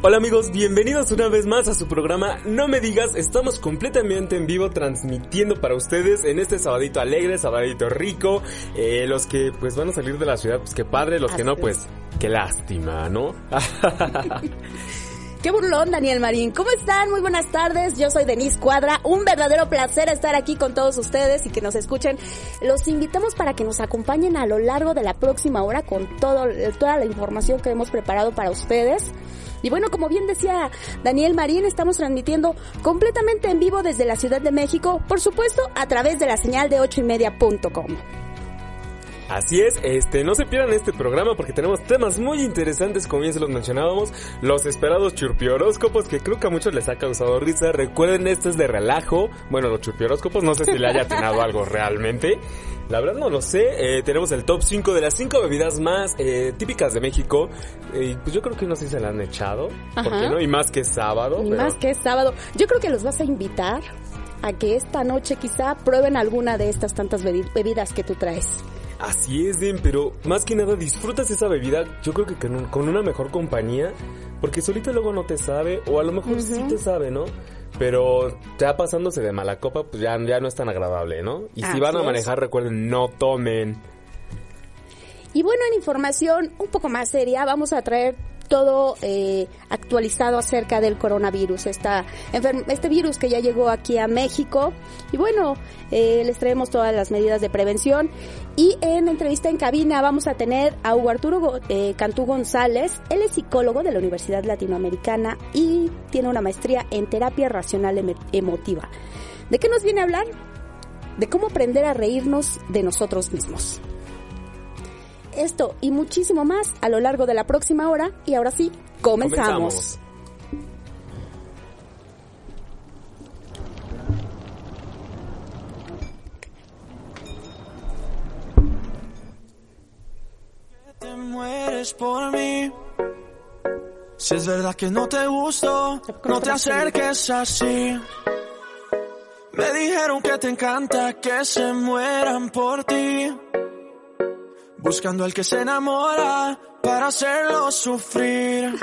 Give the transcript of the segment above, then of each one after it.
Hola amigos, bienvenidos una vez más a su programa No me digas, estamos completamente en vivo transmitiendo para ustedes en este sabadito alegre, sabadito rico, eh, los que pues van a salir de la ciudad, pues qué padre, los que no pues qué lástima, ¿no? Qué burlón, Daniel Marín. ¿Cómo están? Muy buenas tardes. Yo soy Denise Cuadra. Un verdadero placer estar aquí con todos ustedes y que nos escuchen. Los invitamos para que nos acompañen a lo largo de la próxima hora con todo, toda la información que hemos preparado para ustedes. Y bueno, como bien decía Daniel Marín, estamos transmitiendo completamente en vivo desde la Ciudad de México, por supuesto, a través de la señal de ochoymedia.com. Así es, este, no se pierdan este programa porque tenemos temas muy interesantes, como ya se los mencionábamos, los esperados churpioróscopos que creo que a muchos les ha causado risa. Recuerden, esto es de relajo. Bueno, los churpioróscopos, no sé si le haya atinado algo realmente. La verdad no lo sé. Eh, tenemos el top 5 de las 5 bebidas más eh, típicas de México. Y pues yo creo que no sé si se la han echado. ¿Por qué no? Y más que sábado. Y pero- más que sábado. Yo creo que los vas a invitar a que esta noche quizá prueben alguna de estas tantas bebi- bebidas que tú traes. Así es, Den, pero más que nada disfrutas esa bebida, yo creo que con, un- con una mejor compañía, porque solito luego no te sabe, o a lo mejor sí te sabe, ¿no? Pero ya pasándose de mala copa, pues ya, ya no es tan agradable, ¿no? Y si van a es. manejar, recuerden, no tomen. Y bueno, en información un poco más seria, vamos a traer todo eh, actualizado acerca del coronavirus, esta este virus que ya llegó aquí a México. Y bueno, eh, les traemos todas las medidas de prevención. Y en entrevista en cabina vamos a tener a Hugo Arturo eh, Cantú González. Él es psicólogo de la Universidad Latinoamericana y tiene una maestría en terapia racional emo- emotiva. ¿De qué nos viene a hablar? De cómo aprender a reírnos de nosotros mismos. Esto y muchísimo más a lo largo de la próxima hora. Y ahora sí, comenzamos. Te mueres por mí. Si es verdad que no te gusto, no te acerques así. Me dijeron que te encanta que se mueran por ti. Buscando al que se enamora para hacerlo sufrir.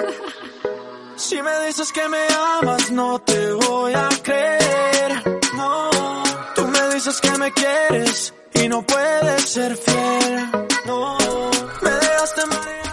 Si me dices que me amas, no te voy a creer. No, tú me dices que me quieres y no puedes ser fiel. No, me dejaste Y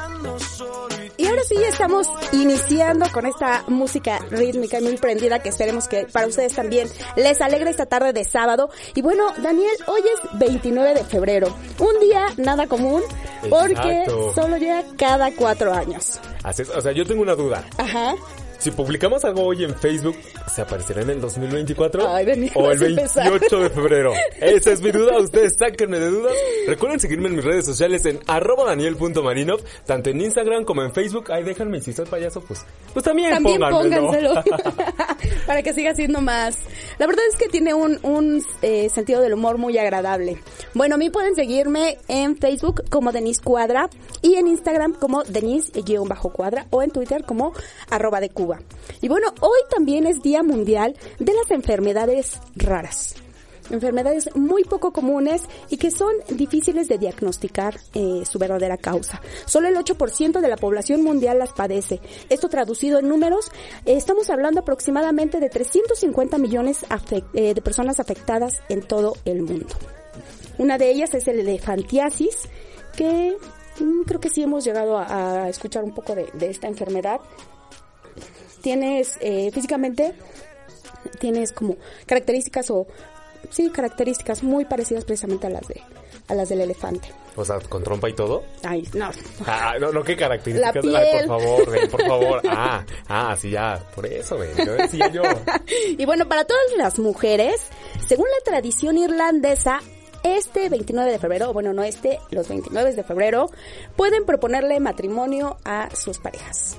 ahora sí estamos iniciando con esta música rítmica y muy prendida que esperemos que para ustedes también les alegre esta tarde de sábado. Y bueno, Daniel, hoy es 29 de febrero, un día nada común porque Exacto. solo llega cada cuatro años. Así es, o sea, yo tengo una duda. Ajá. Si publicamos algo hoy en Facebook, ¿se aparecerá en el 2024? Ay, Daniel, ¿O el vas a empezar. 28 de febrero? Esa es mi duda, ustedes sáquenme de dudas. Recuerden seguirme en mis redes sociales en arroba daniel.marinov, tanto en Instagram como en Facebook. Ay, déjenme, si soy payaso, pues, pues también, También pónganselo para que siga siendo más. La verdad es que tiene un, un eh, sentido del humor muy agradable. Bueno, a mí pueden seguirme en Facebook como Denise Cuadra y en Instagram como Denise-Cuadra o en Twitter como arroba de Cuba. Y bueno, hoy también es Día Mundial de las Enfermedades Raras. Enfermedades muy poco comunes y que son difíciles de diagnosticar eh, su verdadera causa. Solo el 8% de la población mundial las padece. Esto traducido en números, eh, estamos hablando aproximadamente de 350 millones eh, de personas afectadas en todo el mundo. Una de ellas es el elefantiasis, que mm, creo que sí hemos llegado a, escuchar un poco de esta enfermedad. Tienes eh, físicamente tienes como características o sí, características muy parecidas precisamente a las de a las del elefante. O sea, con trompa y todo. Ay, no. Ah, no, no, qué características. La Ay, piel. por favor, ven, por favor. Ah, ah, sí, ya. Por eso, ven. Yo decía yo. Y bueno, para todas las mujeres, según la tradición irlandesa, este 29 de febrero, bueno, no este, los 29 de febrero, pueden proponerle matrimonio a sus parejas.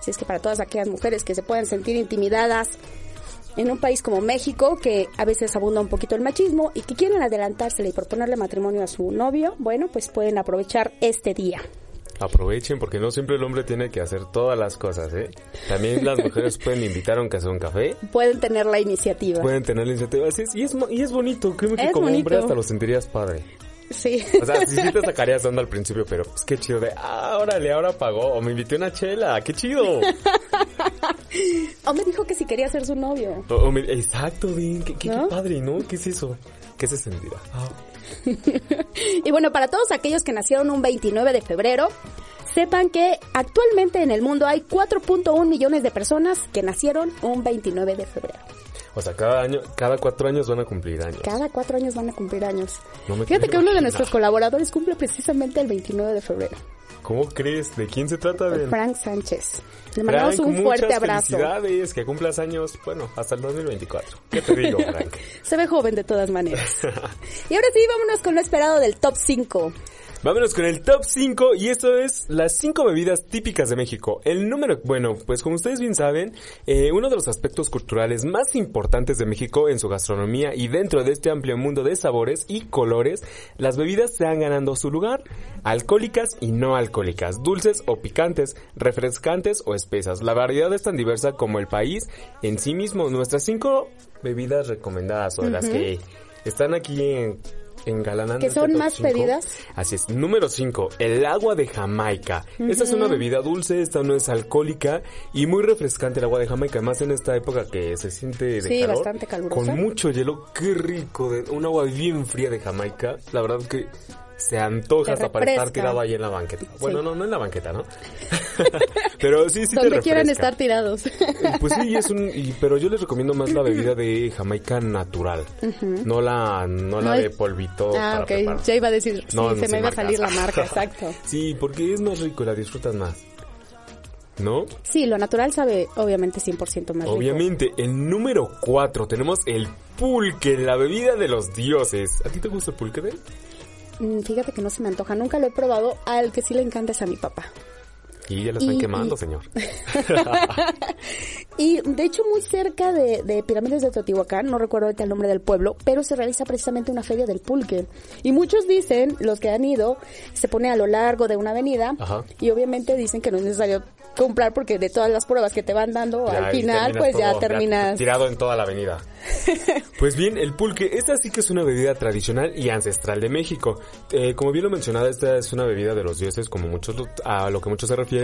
Así es que para todas aquellas mujeres que se puedan sentir intimidadas en un país como México, que a veces abunda un poquito el machismo y que quieren adelantársele y proponerle matrimonio a su novio, bueno, pues pueden aprovechar este día. Aprovechen porque no siempre el hombre tiene que hacer todas las cosas, ¿eh? También las mujeres pueden invitar aunque sea un café. Pueden tener la iniciativa. Pueden tener la iniciativa. Así es, y, es, y es bonito. Creo que Es como hombre hasta lo sentirías padre. Sí. O sea, sí, sí te sacarías de onda al principio, pero pues qué chido de, ah, órale, ahora pagó. O me invité una chela, qué chido. o me dijo que si quería ser su novio. O- o me- exacto, bien, qué, qué- qué ¿No? padre, ¿no? ¿Qué es eso? ¿Qué se sentirá? Ah, Y bueno, para todos aquellos que nacieron un 29 de febrero, sepan que actualmente en el mundo hay 4.1 millones de personas que nacieron un 29 de febrero. O sea, cada año, cada cuatro años van a cumplir años. Cada cuatro años van a cumplir años. No me Fíjate que uno de nuestros colaboradores cumple precisamente el 29 de febrero. ¿Cómo crees? ¿De quién se trata? Ben? Frank Sánchez. Le mandamos Frank, un fuerte abrazo. Felicidades, que cumplas años, bueno, hasta el 2024. ¿Qué te digo, Frank? Se ve joven de todas maneras. y ahora sí, vámonos con lo esperado del top 5. Vámonos con el top 5 y esto es las 5 bebidas típicas de México. El número, bueno, pues como ustedes bien saben, eh, uno de los aspectos culturales más importantes de México en su gastronomía y dentro de este amplio mundo de sabores y colores, las bebidas se han ganando su lugar. Alcohólicas y no alcohólicas, dulces o picantes, refrescantes o espesas. La variedad es tan diversa como el país en sí mismo. Nuestras 5 bebidas recomendadas o de las que están aquí en engalanando ¿Que son más cinco. pedidas? Así es. Número 5, el agua de Jamaica. Esta es una bebida dulce, esta no es alcohólica y muy refrescante el agua de Jamaica, más en esta época que se siente de Sí, calor, bastante calurosa. Con mucho hielo, qué rico, de, un agua bien fría de Jamaica. La verdad que se antoja Te hasta para estar tirado ahí en la banqueta. Bueno, no, no en la banqueta, ¿no? pero sí, sí te Donde quieran refresca. estar tirados. Pues sí, es un, y- pero yo les recomiendo más la bebida de Jamaica natural, no la, no la No es- de polvito. ah, para ok. preparar. Ya iba a decir, sí, No, no se me iba a salir la marca, exacto. Sí, porque es más rico y la disfrutas más. ¿No? Sí, lo natural sabe obviamente 100% más rico. Obviamente, el número 4 tenemos el pulque, la bebida de los dioses. ¿A ti te gusta el pulque, Ben? Mm, Fíjate que no se me antoja, nunca lo he probado. Al que sí le encanta es a mi papá. Y ya la están Y- quemando, y- señor. Y de hecho muy cerca de, de Pirámides de Teotihuacán, no recuerdo ahorita el nombre del pueblo, pero se realiza precisamente una feria del pulque. Y muchos dicen, los que han ido, se pone a lo largo de una avenida Ajá. y obviamente dicen que no es necesario comprar porque de todas las pruebas que te van dando Ya al final pues ya terminas tirado en toda la avenida. Pues bien, el pulque, esta sí que es una bebida tradicional y ancestral de México. Eh, como bien lo mencionaba, esta es una bebida de los dioses, como muchos a lo que muchos se refieren,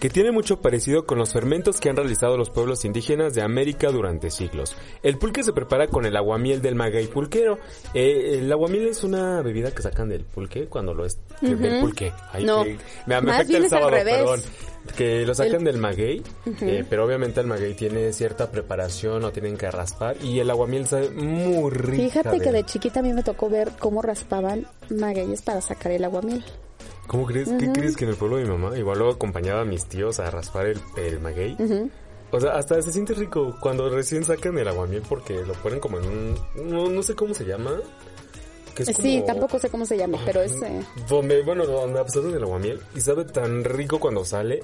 que tiene mucho parecido con los fermentos que han realizado los pueblos indígenas de América durante siglos. El pulque se prepara con el aguamiel del maguey pulquero. Eh, el aguamiel es una bebida que sacan del pulque cuando lo es del pulque. Ay, No. que- me, afecta el sábado, perdón. Que lo sacan El- del maguey, eh, pero obviamente el maguey tiene cierta preparación o tienen que raspar y el aguamiel sabe muy rico. Fíjate que de chiquita a mí me tocó ver cómo raspaban magueyes para sacar el aguamiel. ¿Cómo crees? ¿Qué crees que en el pueblo de mi mamá igual luego acompañaba a mis tíos a raspar el, el maguey? O sea, hasta se siente rico cuando recién sacan el aguamiel porque lo ponen como en un... No, no sé cómo se llama. Que es Sí, como- tampoco sé cómo se llama, pero es... eh, Donde, bueno, donde absorben el aguamiel y sabe tan rico cuando sale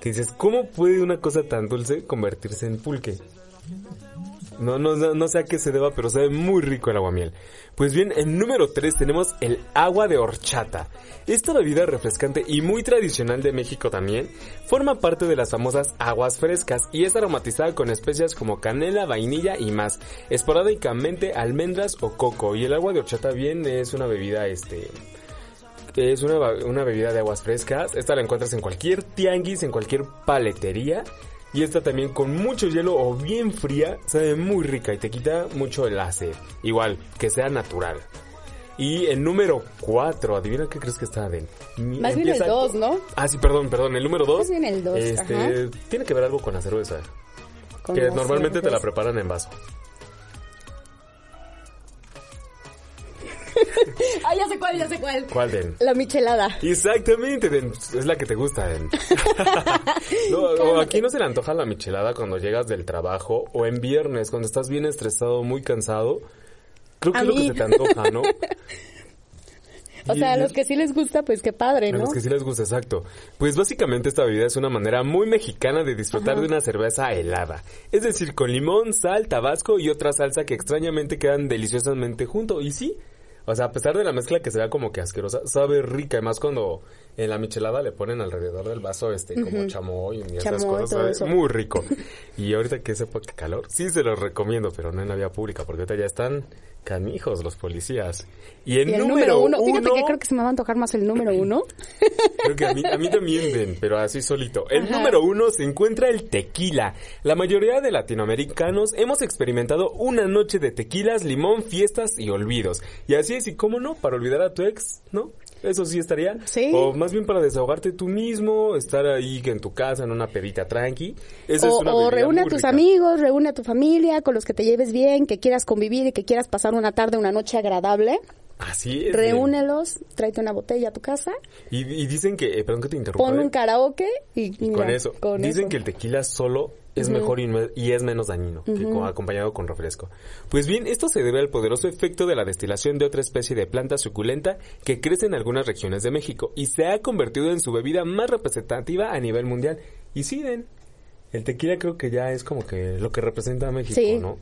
que dices, ¿cómo puede una cosa tan dulce convertirse en pulque? No, no, no, sé a qué se deba, pero sabe muy rico el aguamiel. Pues bien, en número 3 tenemos el agua de horchata. Esta bebida refrescante y muy tradicional de México también forma parte de las famosas aguas frescas y es aromatizada con especias como canela, vainilla y más. Esporádicamente almendras o coco y el agua de horchata bien es una bebida este es una, una bebida de aguas frescas. Esta la encuentras en cualquier tianguis, en cualquier paletería. Y esta también con mucho hielo o bien fría, sabe muy rica y te quita mucho el sed. Igual, que sea natural. Y el número 4, adivina qué crees que está de Más bien el dos, ¿no? Ah, sí, perdón, perdón, el número 2. Más bien el dos, Este, ajá. tiene que ver algo con la cerveza. con que normalmente te la preparan en vaso. Ah, ya sé cuál, ya sé cuál. ¿Cuál, Den? La michelada. Exactamente, Den. Es la que te gusta, Den. no, o aquí no se le antoja la michelada cuando llegas del trabajo o en viernes cuando estás bien estresado, muy cansado. Creo que A es lo que se te antoja, ¿no? O sea, a los que sí les gusta, pues qué padre, A ¿no? los que sí les gusta, exacto. Pues básicamente esta bebida es una manera muy mexicana de disfrutar de una cerveza helada. Es decir, con limón, sal, tabasco y otra salsa que extrañamente quedan deliciosamente junto. Y sí, o sea, a pesar de la mezcla que se vea como que asquerosa, sabe rica. Además cuando en la michelada le ponen alrededor del vaso este como chamoy y esas Chamoy, cosas. todo sabe eso. Muy rico. Y ahorita que es época de calor, sí se los recomiendo, pero no en la vía pública, porque ahorita ya están canijos los policías. Y en Y el número, número uno. Fíjate uno- que creo que se me va a antojar más el número uno. Creo que a mí, a mí también ven, pero así solito. El Ajá. número uno se encuentra el tequila. La mayoría de latinoamericanos hemos experimentado una noche de tequilas, limón, fiestas y olvidos. Y así es, y cómo no, para olvidar a tu ex, ¿no? Eso sí estaría. Sí. O más bien para desahogarte tú mismo, estar ahí en tu casa en una pedita tranqui. Esa O, es una o reúne a tus rica. amigos, reúne a tu familia, con los que te lleves bien, que quieras convivir y que quieras pasar una tarde, una noche agradable. Así es. Reúnelos, tráete una botella a tu casa, Y, y dicen que, eh, perdón que te interrumpa. pon ¿eh? un karaoke y, Y mira, con eso. con Dicen eso. que el tequila solo es mejor y, es menos dañino que co- acompañado con refresco. Pues bien, esto se debe al poderoso efecto de la destilación de otra especie de planta suculenta que crece en algunas regiones de México y se ha convertido en su bebida más representativa a nivel mundial. Y sí, el tequila creo que ya es como que lo que representa a México, Sí. ¿no?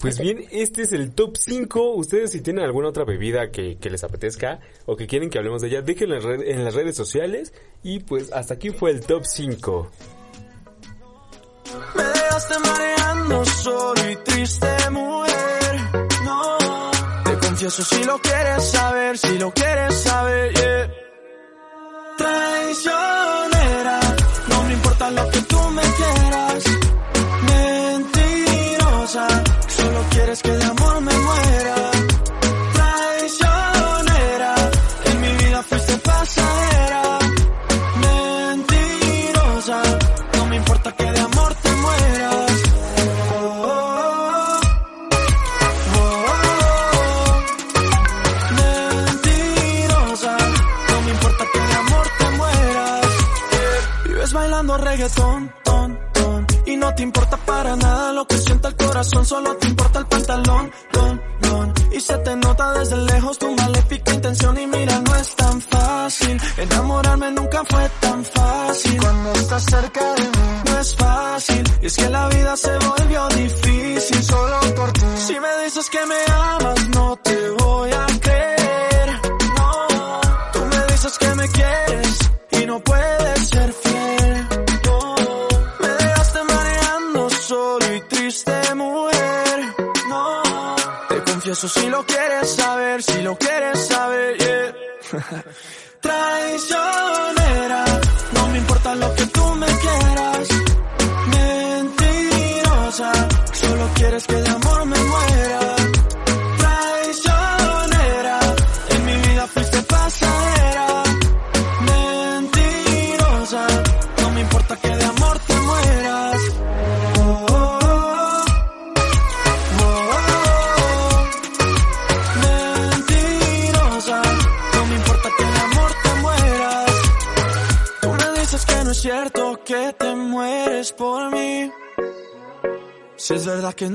Pues bien, este es el top 5. Ustedes si tienen alguna otra bebida que, que les apetezca o que quieren que hablemos de ella, déjenla en, red- en las redes sociales. Y pues hasta aquí fue el top 5. Me dejaste mareando solo y triste, mujer. No, te confieso si lo quieres saber, si lo quieres saber, yeah. Traicionera, no me importa lo que tú me quieres que de amor me muera. Traicionera, en mi vida fuiste pasajera. Mentirosa, no me importa que de amor te mueras. Oh, oh, oh. Mentirosa, no me importa que de amor te mueras. Vives bailando reggaetón, ton, ton, y no te importa para nada lo que sienta el corazón, solo te importa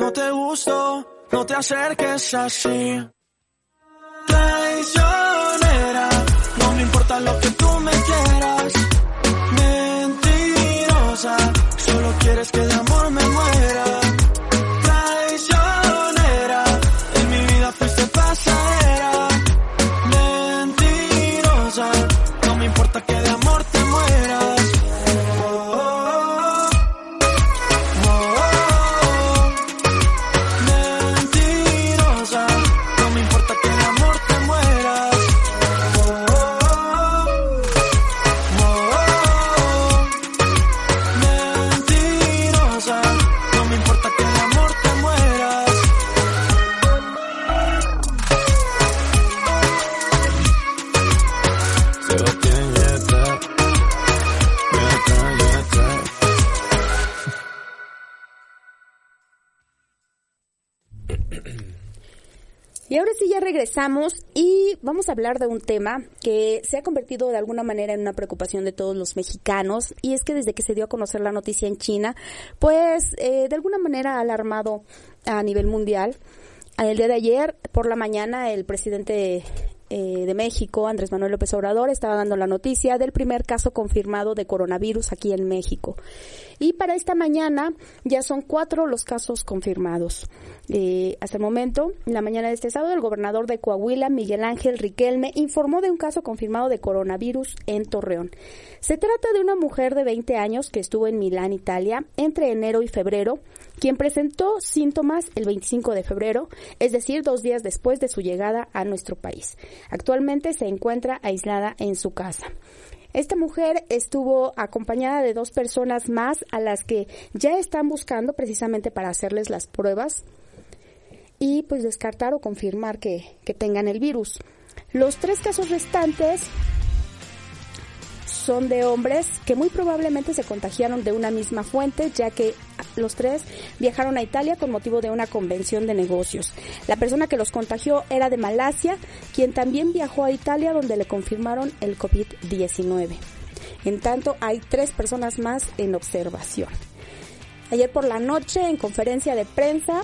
no te gusto, no te acerques así. Traicionera, no me importa lo que tú me quieras. Y vamos a hablar de un tema que se ha convertido de alguna manera en una preocupación de todos los mexicanos y es que desde que se dio a conocer la noticia en China, pues eh, de alguna manera ha alarmado a nivel mundial. El día de ayer, por la mañana, el presidente eh, de México, Andrés Manuel López Obrador, estaba dando la noticia del primer caso confirmado de coronavirus aquí en México. Y para esta mañana ya son cuatro los casos confirmados. Eh, hasta el momento, en la mañana de este sábado, el gobernador de Coahuila, Miguel Ángel Riquelme, informó de un caso confirmado de coronavirus en Torreón. Se trata de una mujer de 20 años que estuvo en Milán, Italia, entre enero y febrero, quien presentó síntomas el 25 de febrero, es decir, dos días después de su llegada a nuestro país. Actualmente se encuentra aislada en su casa. Esta mujer estuvo acompañada de dos personas más a las que ya están buscando precisamente para hacerles las pruebas y pues descartar o confirmar que, que tengan el virus. Los tres casos restantes son de hombres que muy probablemente se contagiaron de una misma fuente, ya que los tres viajaron a Italia con motivo de una convención de negocios. La persona que los contagió era de Malasia, quien también viajó a Italia donde le confirmaron el COVID-19. En tanto, hay tres personas más en observación. Ayer por la noche, en conferencia de prensa,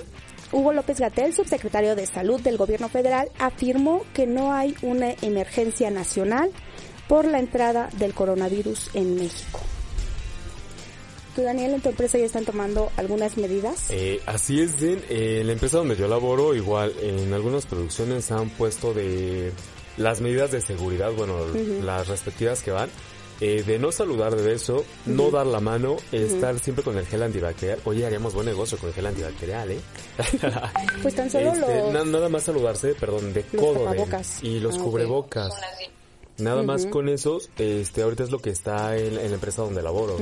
Hugo López Gatel, subsecretario de Salud del Gobierno Federal, afirmó que no hay una emergencia nacional por la entrada del coronavirus en México. ¿Tú, Daniel, en tu empresa ya están tomando algunas medidas? Eh, así es, Den. Eh, la empresa donde yo laboro, igual, en algunas producciones han puesto de las medidas de seguridad, bueno, las respectivas que van, eh, de no saludar de beso, no dar la mano, estar siempre con el gel antibacterial. Oye, haríamos buen negocio con el gel antibacterial, ¿eh? Pues tan solo Este, los... na- nada más saludarse, perdón, de Los codo. Den. tapabocas. Y los Ah, cubrebocas. Nada más con esos, este, ahorita es lo que está en, en la empresa donde laboro.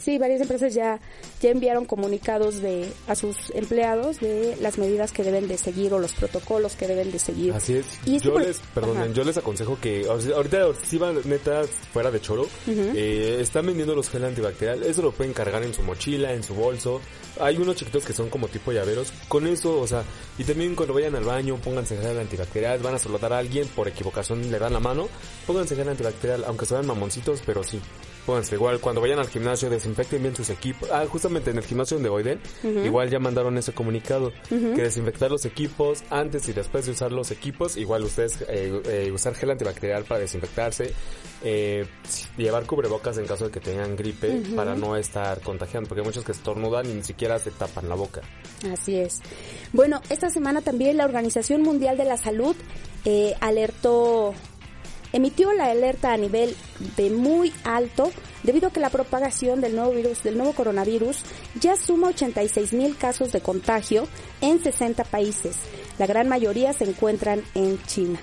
Sí, varias empresas ya, ya enviaron comunicados de, a sus empleados de las medidas que deben de seguir o los protocolos que deben de seguir. Así es. Y yo les, perdón, Ajá. yo les aconsejo que ahorita si van neta fuera de choro, eh, están vendiendo los gel antibacterial. Eso lo pueden cargar en su mochila, en su bolso. Hay unos chiquitos que son como tipo llaveros. Con eso, o sea, y también cuando vayan al baño, pónganse gel antibacterial. Van a saludar a alguien, por equivocación le dan la mano. Pónganse gel antibacterial, aunque se vean mamoncitos, pero sí. Pónganse igual, cuando vayan al gimnasio, desinfecten bien sus equipos. Ah, justamente en el gimnasio donde Oiden, igual ya mandaron ese comunicado. Que desinfectar los equipos antes y después de usar los equipos. Igual ustedes eh, eh, usar gel antibacterial para desinfectarse. Eh, llevar cubrebocas en caso de que tengan gripe para no estar contagiando. Porque hay muchos que estornudan y ni siquiera se tapan la boca. Así es. Bueno, esta semana también la Organización Mundial de la Salud eh, alertó, emitió la alerta a nivel de muy alto debido a que la propagación del nuevo virus, del nuevo coronavirus, ya suma 86 mil casos de contagio en 60 países. La gran mayoría se encuentran en China.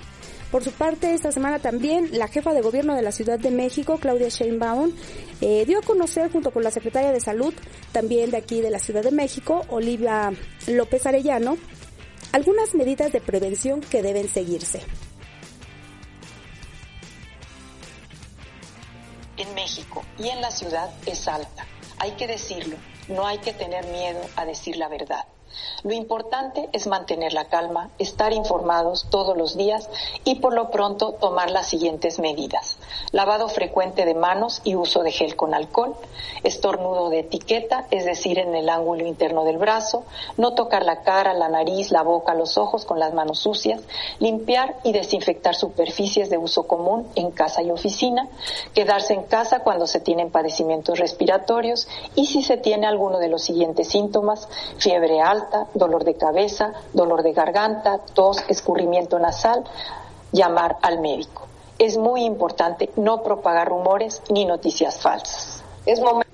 Por su parte, esta semana también la jefa de gobierno de la Ciudad de México, Claudia Sheinbaum, eh, dio a conocer junto con la secretaria de Salud, también de aquí de la Ciudad de México, Olivia López Arellano, algunas medidas de prevención que deben seguirse. En México y en la ciudad es alta. Hay que decirlo, no hay que tener miedo a decir la verdad. Lo importante es mantener la calma, estar informados todos los días y por lo pronto tomar las siguientes medidas. Lavado frecuente de manos y uso de gel con alcohol, estornudo de etiqueta, es decir, en el ángulo interno del brazo, no tocar la cara, la nariz, la boca, los ojos con las manos sucias, limpiar y desinfectar superficies de uso común en casa y oficina, quedarse en casa cuando se tienen padecimientos respiratorios. Y si se tiene alguno de los siguientes síntomas, fiebre alta, dolor de cabeza, dolor de garganta, tos, escurrimiento nasal, llamar al médico. Es muy importante no propagar rumores ni noticias falsas. Es momento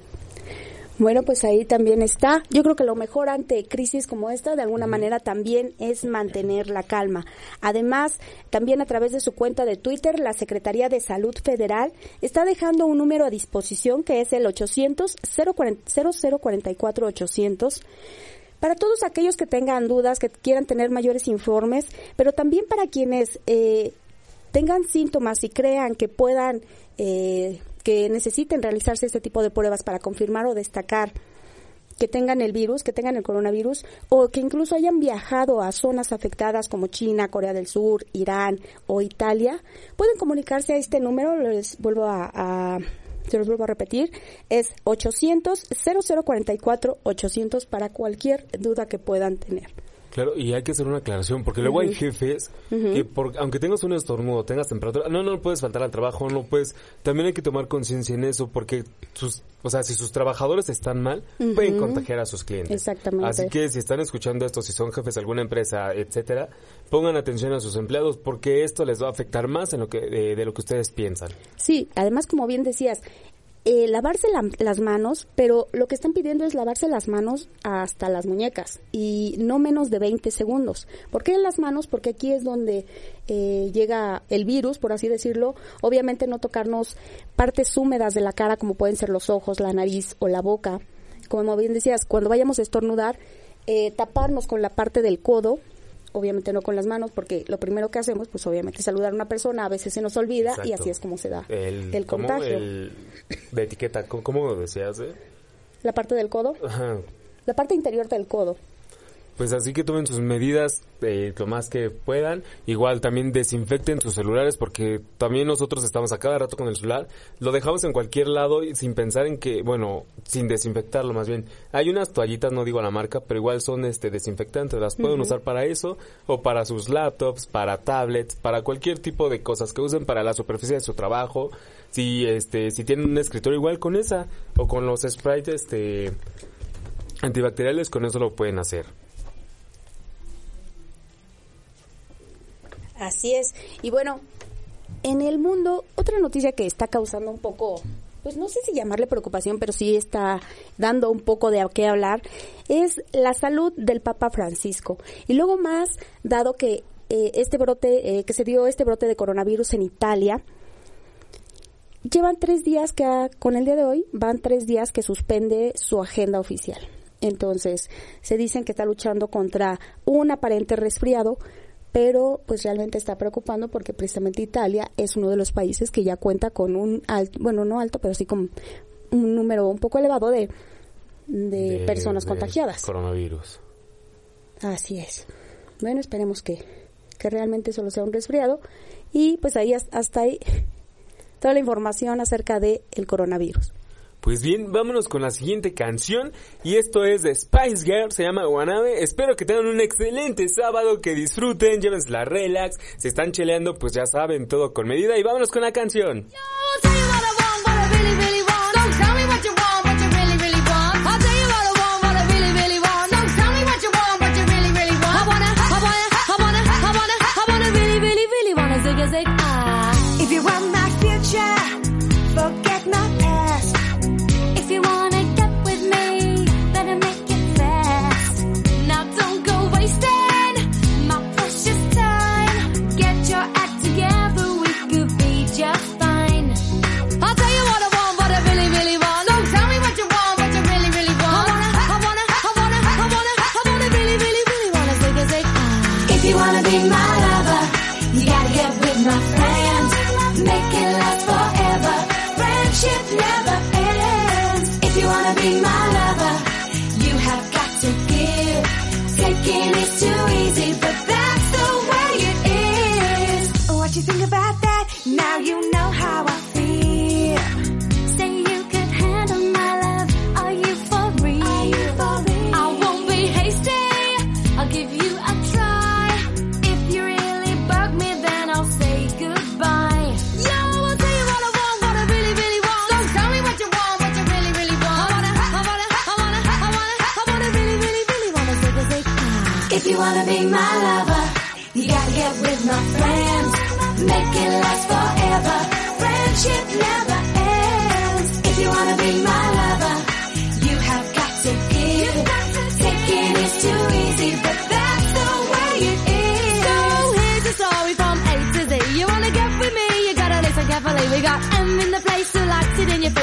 Bueno, pues ahí también está. Yo creo que lo mejor ante crisis como esta, de alguna manera, también es mantener la calma. Además, también a través de su cuenta de Twitter, la Secretaría de Salud Federal está dejando un número a disposición que es el 800 0044 800 para todos aquellos que tengan dudas, que quieran tener mayores informes, pero también para quienes eh, tengan síntomas y crean que puedan, eh, que necesiten realizarse este tipo de pruebas para confirmar o destacar que tengan el virus, que tengan el coronavirus, o que incluso hayan viajado a zonas afectadas como China, Corea del Sur, Irán o Italia, pueden comunicarse a este número, les vuelvo a, a se los vuelvo a repetir, es 800 0044 800 para cualquier duda que puedan tener. Claro, y hay que hacer una aclaración, porque luego hay jefes que, por, aunque tengas un estornudo, tengas temperatura, no, no puedes faltar al trabajo, no puedes, también hay que tomar conciencia en eso, porque sus, o sea, si sus trabajadores están mal, pueden contagiar a sus clientes. Exactamente. Así que si están escuchando esto, si son jefes de alguna empresa, etcétera, pongan atención a sus empleados, porque esto les va a afectar más en lo que, eh, de lo que ustedes piensan. Sí, además como bien decías, eh, lavarse la- las manos, pero lo que están pidiendo es lavarse las manos hasta las muñecas y no menos de 20 segundos. ¿Por qué las manos? Porque aquí es donde eh, llega el virus, por así decirlo. Obviamente no tocarnos partes húmedas de la cara como pueden ser los ojos, la nariz o la boca. Como bien decías, cuando vayamos a estornudar, eh, taparnos con la parte del codo obviamente no con las manos, porque lo primero que hacemos, pues obviamente saludar a una persona, a veces se nos olvida y así es como se da El, contagio. El- de etiqueta, ¿cómo, cómo lo decías? eh? La parte del codo, Ajá. la parte interior del codo. Pues así que tomen sus medidas eh, lo más que puedan. Igual también desinfecten sus celulares porque también nosotros estamos a cada rato con el celular. Lo dejamos en cualquier lado y sin pensar en que, bueno, sin desinfectarlo más bien. Hay unas toallitas, no digo la marca, pero igual son este desinfectantes. Las pueden usar para eso o para sus laptops, para tablets, para cualquier tipo de cosas que usen para la superficie de su trabajo. Si este si tienen un escritorio igual con esa o con los sprays este antibacteriales con eso lo pueden hacer. Así es. Y bueno, en el mundo, otra noticia que está causando un poco, pues no sé si llamarle preocupación, pero sí está dando un poco de a qué hablar, es la salud del Papa Francisco. Y luego más, dado que eh, este brote, eh, que se dio este brote de coronavirus en Italia, llevan tres días que, con el día de hoy, van tres días que suspende su agenda oficial. Entonces, se dicen que está luchando contra un aparente resfriado, pero pues realmente está preocupando porque precisamente Italia es uno de los países que ya cuenta con un alto, bueno, no alto, pero sí con un número un poco elevado de, de, personas de contagiadas. Coronavirus. Así es. Bueno, esperemos que, que realmente solo sea un resfriado. Y pues ahí has- hasta ahí toda la información acerca del el coronavirus. Pues bien, vámonos con la siguiente canción y esto es de Spice Girl, se llama Guanabe. Espero que tengan un excelente sábado, que disfruten, llévense la relax, si están cheleando pues ya saben todo con medida y vámonos con la canción.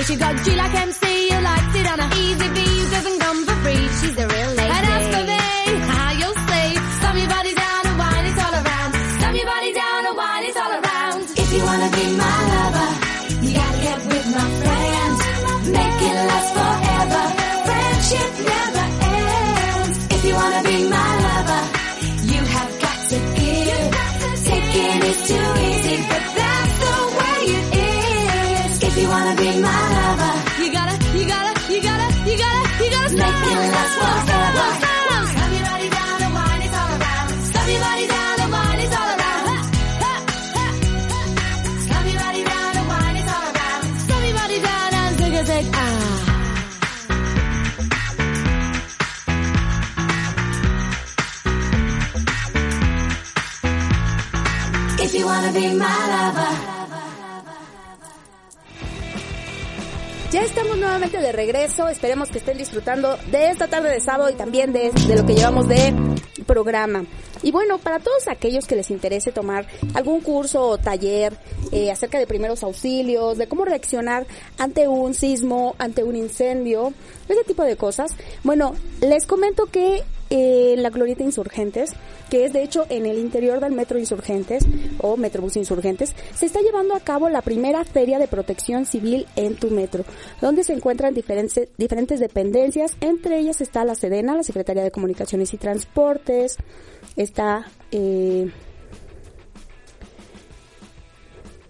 she got G like MC. Ya estamos nuevamente de regreso. Esperemos que estén disfrutando de esta tarde de sábado y también de, lo que llevamos de programa. Y bueno, para todos aquellos que les interese tomar algún curso o taller eh, acerca de primeros auxilios, de cómo reaccionar ante un sismo, ante un incendio, ese tipo de cosas. Bueno, les comento que en la Glorieta Insurgentes, que es de hecho en el interior del Metro Insurgentes o Metrobús Insurgentes, se está llevando a cabo la primera feria de protección civil en tu metro, donde se encuentran diferentes, diferentes dependencias, entre ellas está la Sedena, la Secretaría de Comunicaciones y Transportes, está... Eh,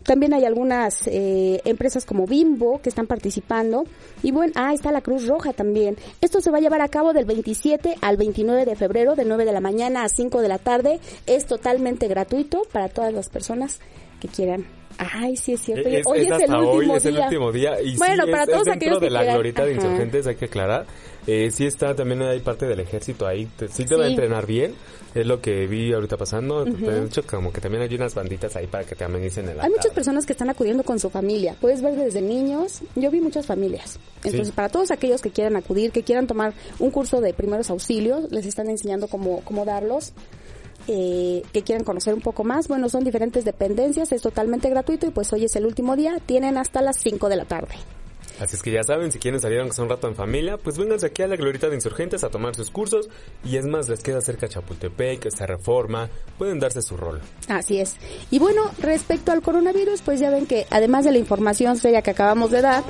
también hay algunas eh, empresas como Bimbo que están participando. Y bueno, ah, está la Cruz Roja también. Esto se va a llevar a cabo del 27 al 29 de febrero, de 9 de la mañana a 5 de la tarde. Es totalmente gratuito para todas las personas que quieran. Ay, sí es cierto. Es, hoy es es, el hasta último hoy, es el día. último día. Y Bueno, sí, para es, todos dentro aquellos de que la quieran. glorieta de Ajá. insurgentes, hay que aclarar. Eh, sí está, también hay parte del ejército ahí. Te- sí te va a entrenar bien. Es lo que vi ahorita pasando. De hecho, como que también hay unas banditas ahí para que te amenicen el Hay muchas personas que están acudiendo con su familia. Puedes ver desde niños. Yo vi muchas familias. Entonces, Sí. para todos aquellos que quieran acudir, que quieran tomar un curso de primeros auxilios, les están enseñando cómo, cómo darlos. Eh, que quieran conocer un poco más, bueno, son diferentes dependencias, es totalmente gratuito y pues hoy es el último día, tienen hasta las 5 de la tarde. Así es que ya saben, si quieren salir aunque sea un rato en familia, pues vénganse aquí a la Glorieta de Insurgentes a tomar sus cursos. Y es más, les queda cerca Chapultepec, esta reforma, pueden darse su rol. Así es. Y bueno, respecto al coronavirus, pues ya ven que además de la información seria que acabamos de dar,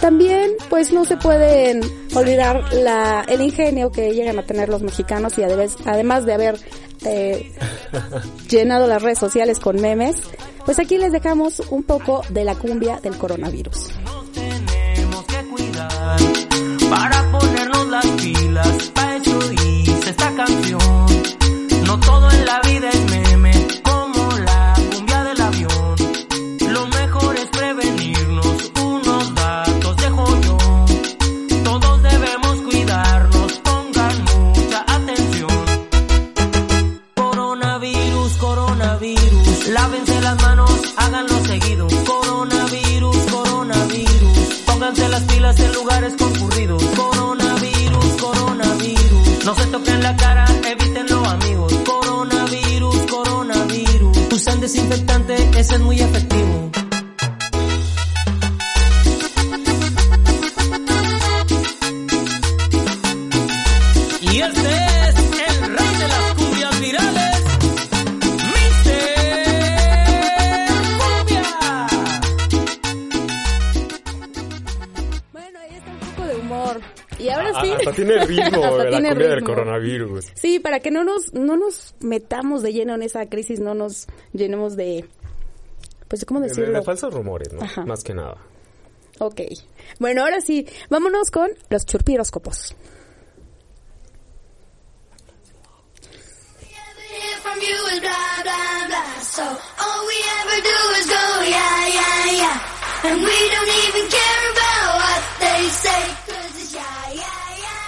también pues no se pueden olvidar la, el ingenio que llegan a tener los mexicanos y además, además de haber eh, llenado las redes sociales con memes, pues aquí les dejamos un poco de la cumbia del coronavirus. Para ponernos las pilas. Pa' eso hice esta canción. No todo en la vida es meme, las pilas en lugares concurridos. Coronavirus, coronavirus, no se toquen la cara, evítenlo amigos. Coronavirus, coronavirus, usan desinfectante, ese es muy efectivo. Hasta tiene ritmo Hasta la tiene cumbia del ritmo. coronavirus. Sí, para que no nos, no nos metamos de lleno en esa crisis, no nos llenemos de, pues, ¿cómo De, decirlo? de falsos rumores, ¿no? Ajá. Más que nada. Ok. Bueno, ahora sí, vámonos con los churpiróscopos. And we don't even care about what they say, 'cause it's yeah, yeah.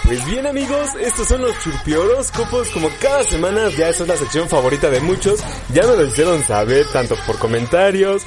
Pues bien amigos, estos son los churpioróscopos, como cada semana ya es la sección favorita de muchos, ya me lo hicieron saber tanto por comentarios,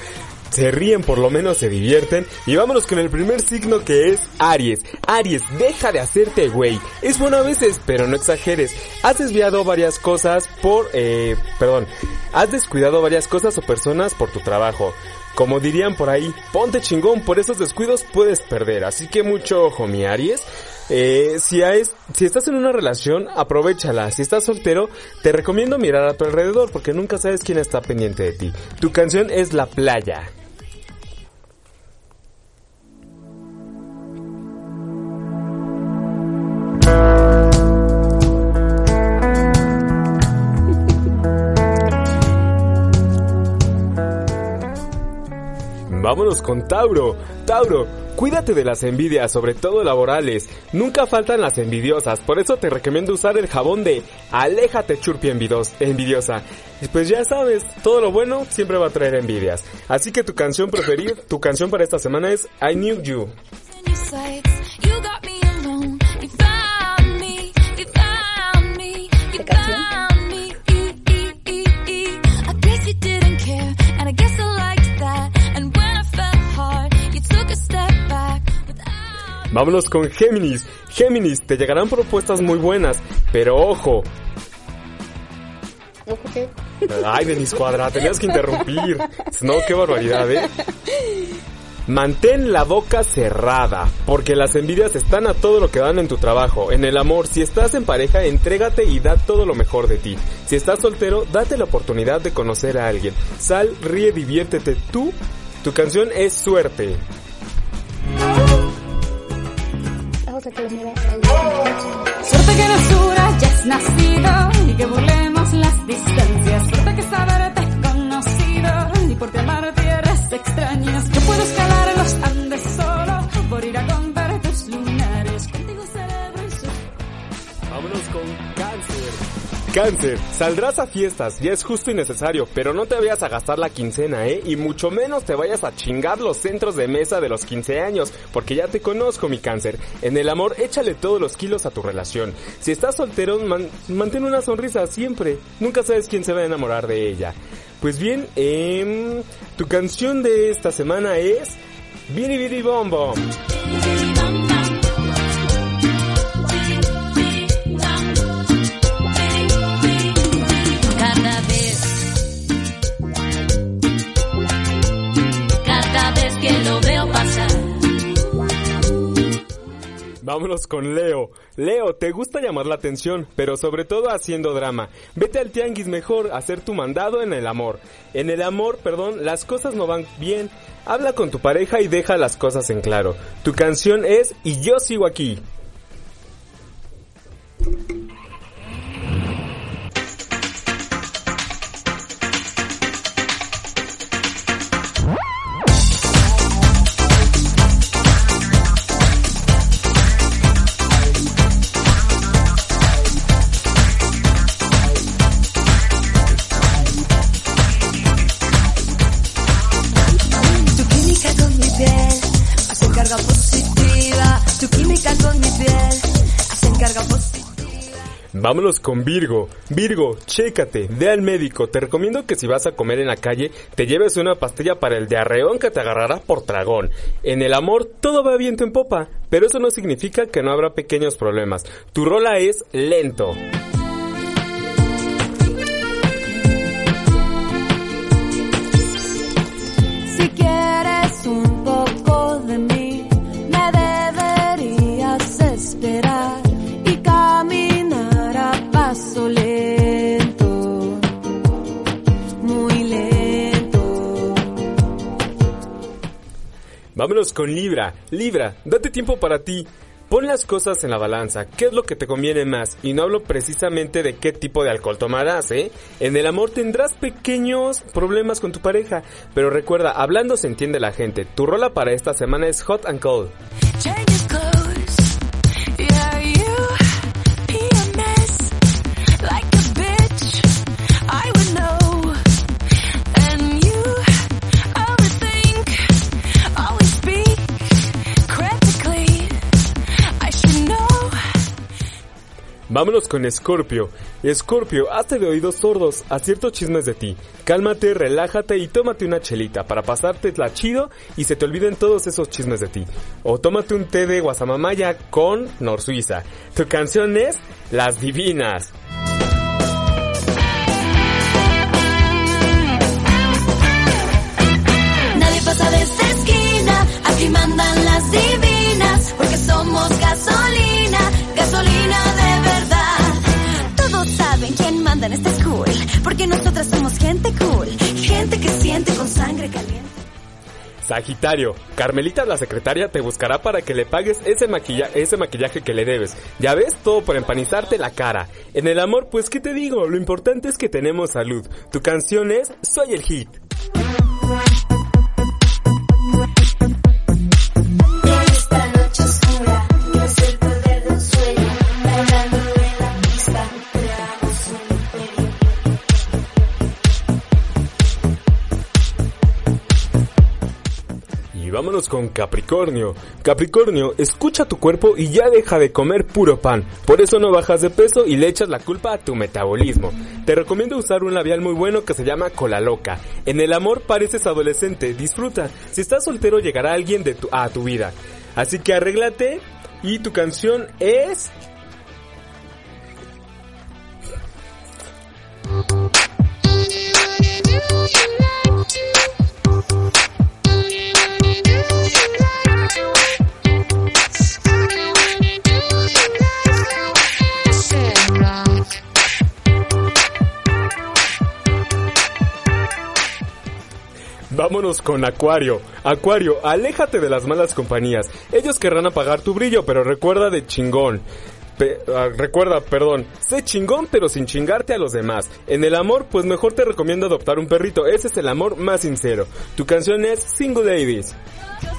se ríen por lo menos, se divierten y vámonos con el primer signo que es Aries. Aries, deja de hacerte güey, es bueno a veces, pero no exageres, has desviado varias cosas por, eh, perdón, has descuidado varias cosas o personas por tu trabajo. Como dirían por ahí, ponte chingón, por esos descuidos puedes perder. Así que mucho ojo, mi Aries. Eh, si, hay- si estás en una relación, aprovechala. Si estás soltero, te recomiendo mirar a tu alrededor porque nunca sabes quién está pendiente de ti. Tu canción es La Playa. Vámonos con Tauro. Tauro, Cuídate de las envidias, sobre todo laborales. Nunca faltan las envidiosas, por eso te recomiendo usar el jabón de Aléjate Churpi envidiosa. Pues ya sabes, todo lo bueno siempre va a traer envidias. Así que tu canción preferida, tu canción para esta semana es I Knew You. Vámonos con Géminis. Géminis, te llegarán propuestas muy buenas, pero ojo. Ay, Denis Cuadra, tenías que interrumpir. No, qué barbaridad, ¿eh? Mantén la boca cerrada, porque las envidias están a todo lo que dan en tu trabajo. En el amor, si estás en pareja, entrégate y da todo lo mejor de ti. Si estás soltero, date la oportunidad de conocer a alguien. Sal, ríe, diviértete. Tú, tu canción es suerte. Suerte que nos una ya has nacido y que burlemos las distancias. Suerte que saberte conocido y por ti amar Cáncer, saldrás a fiestas, ya es justo y necesario, pero no te vayas a gastar la quincena, ¿eh? Y mucho menos te vayas a chingar los centros de mesa de los 15 años, porque ya te conozco, mi cáncer. En el amor, échale todos los kilos a tu relación. Si estás soltero, man- mantén una sonrisa siempre. Nunca sabes quién se va a enamorar de ella. Pues bien, em, tu canción de esta semana es... Bidi Bidi Bom Bom. Vámonos con Leo. Leo, te gusta llamar la atención, pero sobre todo haciendo drama. Vete al tianguis mejor, a hacer tu mandado en el amor. En el amor, perdón, las cosas no van bien. Habla con tu pareja y deja las cosas en claro. Tu canción es Y yo sigo aquí. Vámonos con Virgo. Virgo, chécate, ve al médico. Te recomiendo que si vas a comer en la calle, te lleves una pastilla para el diarreón que te agarrará por tragón. En el amor, todo va viento en popa, pero eso no significa que no habrá pequeños problemas. Tu rola es lento. Si quieres un poco de mí, me deberías esperar Con Libra. Libra, date tiempo para ti. Pon las cosas en la balanza, qué es lo que te conviene más, y no hablo precisamente de qué tipo de alcohol tomarás, ¿eh? En el amor tendrás pequeños problemas con tu pareja, pero recuerda, hablando se entiende la gente. Tu rola para esta semana es Hot and Cold. Vámonos con Scorpio. Scorpio, hazte de oídos sordos a ciertos chismes de ti. Cálmate, relájate y tómate una chelita para pasarte la chido y se te olviden todos esos chismes de ti. O tómate un té de guasamamaya con Nor Suiza. Tu canción es Las Divinas. Nadie pasa de esta esquina. Aquí mandan las divinas. Porque somos gasolina. Gasolina manda en esta school, porque nosotras somos gente cool, gente que siente con sangre caliente. Sagitario, Carmelita la secretaria te buscará para que le pagues ese, maquilla ese maquillaje que le debes. Ya ves, todo por empanizarte la cara. En el amor, pues qué te digo, lo importante es que tenemos salud. Tu canción es Soy el Hit. Con Capricornio. Capricornio, escucha tu cuerpo y ya deja de comer puro pan. Por eso no bajas de peso y le echas la culpa a tu metabolismo. Te recomiendo usar un labial muy bueno que se llama Cola Loca. En el amor pareces adolescente, disfruta. Si estás soltero llegará alguien a tu vida. Así que arréglate y tu canción es... Vámonos con Acuario. Acuario, aléjate de las malas compañías. Ellos querrán apagar tu brillo, pero recuerda de chingón. Ah, recuerda, perdón, sé chingón pero sin chingarte a los demás. En el amor, pues mejor te recomiendo adoptar un perrito. Ese es el amor más sincero. Tu canción es Single Ladies.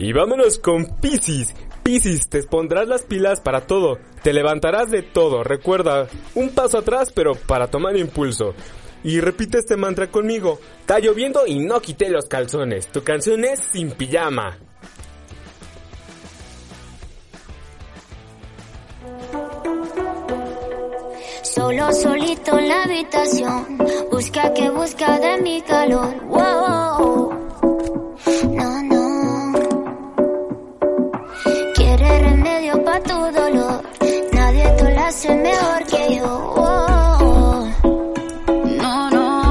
Y vámonos con Piscis. Piscis, te pondrás las pilas para todo. Te levantarás de todo. Recuerda, un paso atrás, pero para tomar impulso. Y repite este mantra conmigo. Está lloviendo y no quité los calzones. Tu canción es Sin Pijama. Solo solito en la habitación. Busca que busca de mi calor. Wow. No, no. Que la no.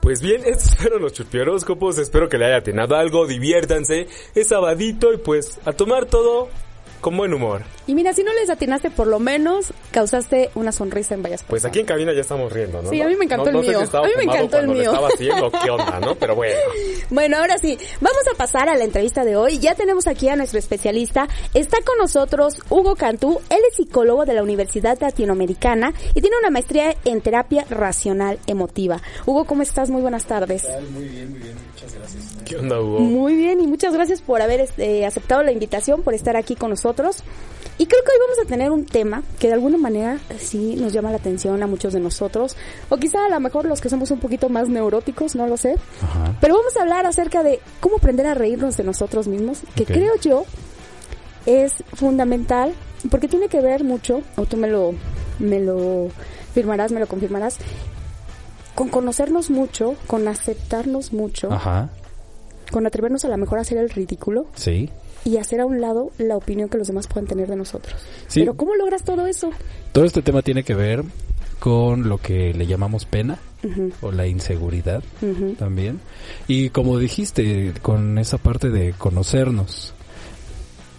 Pues bien, estos fueron los chupioróscopos. Espero que le haya atinado algo. Diviértanse. Es sabadito y pues a tomar todo con buen humor. Y mira, si no les atinaste, por lo menos causaste una sonrisa en varias Pues aquí en cabina ya estamos riendo, ¿no? Sí, a mí me encantó No- el no sé mío. si estaba A mí me encantó el mío. estaba haciendo, qué onda, ¿no? Pero bueno. Bueno, ahora sí, vamos a pasar a la entrevista de hoy. Ya tenemos aquí a nuestro especialista. Está con nosotros Hugo Cantú. Él es psicólogo de la Universidad Latinoamericana y tiene una maestría en terapia racional emotiva. Hugo, ¿cómo estás? Muy buenas tardes. ¿Qué onda, Hugo? Muy bien y muchas gracias por haber este, aceptado la invitación, por estar aquí con nosotros. Y creo que hoy vamos a tener un tema que de alguna manera sí nos llama la atención a muchos de nosotros, o quizá a lo mejor los que somos un poquito más neuróticos, no lo sé. Pero vamos a hablar acerca de cómo aprender a reírnos de nosotros mismos, que creo yo es fundamental porque tiene que ver mucho, o tú me lo, me lo firmarás, me lo confirmarás, con conocernos mucho, con aceptarnos mucho, Ajá, con atrevernos a lo mejor a hacer el ridículo sí. y hacer a un lado la opinión que los demás pueden tener de nosotros. Sí. Pero ¿cómo logras todo eso? Todo este tema tiene que ver con lo que le llamamos pena o la inseguridad también. Y como dijiste, con esa parte de conocernos.